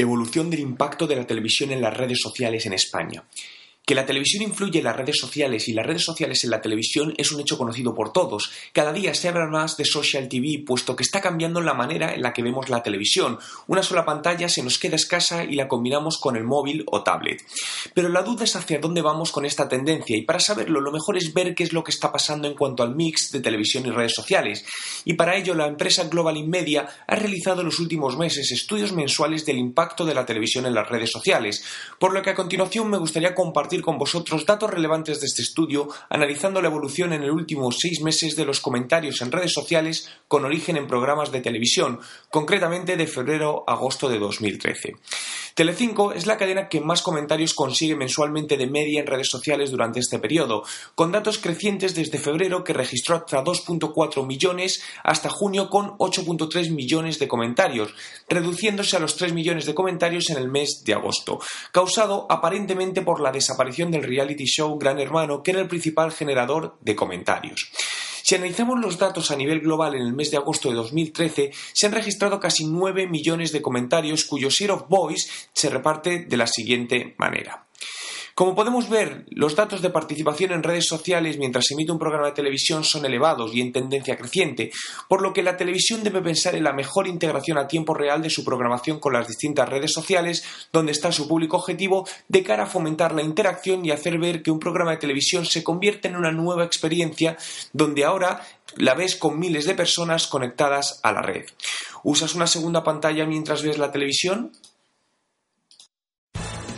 Evolución del impacto de la televisión en las redes sociales en España. Que la televisión influye en las redes sociales y las redes sociales en la televisión es un hecho conocido por todos. Cada día se habla más de social TV, puesto que está cambiando la manera en la que vemos la televisión. Una sola pantalla se nos queda escasa y la combinamos con el móvil o tablet. Pero la duda es hacia dónde vamos con esta tendencia y para saberlo lo mejor es ver qué es lo que está pasando en cuanto al mix de televisión y redes sociales. Y para ello la empresa Global In Media ha realizado en los últimos meses estudios mensuales del impacto de la televisión en las redes sociales, por lo que a continuación me gustaría compartir con vosotros datos relevantes de este estudio, analizando la evolución en el último seis meses de los comentarios en redes sociales con origen en programas de televisión, concretamente de febrero a agosto de 2013. Telecinco es la cadena que más comentarios consigue mensualmente de media en redes sociales durante este periodo, con datos crecientes desde febrero que registró hasta 2.4 millones hasta junio con 8.3 millones de comentarios, reduciéndose a los 3 millones de comentarios en el mes de agosto, causado aparentemente por la desaparición del reality show Gran Hermano, que era el principal generador de comentarios. Si analizamos los datos a nivel global en el mes de agosto de 2013, se han registrado casi 9 millones de comentarios cuyo share of voice se reparte de la siguiente manera. Como podemos ver, los datos de participación en redes sociales mientras se emite un programa de televisión son elevados y en tendencia creciente, por lo que la televisión debe pensar en la mejor integración a tiempo real de su programación con las distintas redes sociales donde está su público objetivo de cara a fomentar la interacción y hacer ver que un programa de televisión se convierte en una nueva experiencia donde ahora la ves con miles de personas conectadas a la red. ¿Usas una segunda pantalla mientras ves la televisión?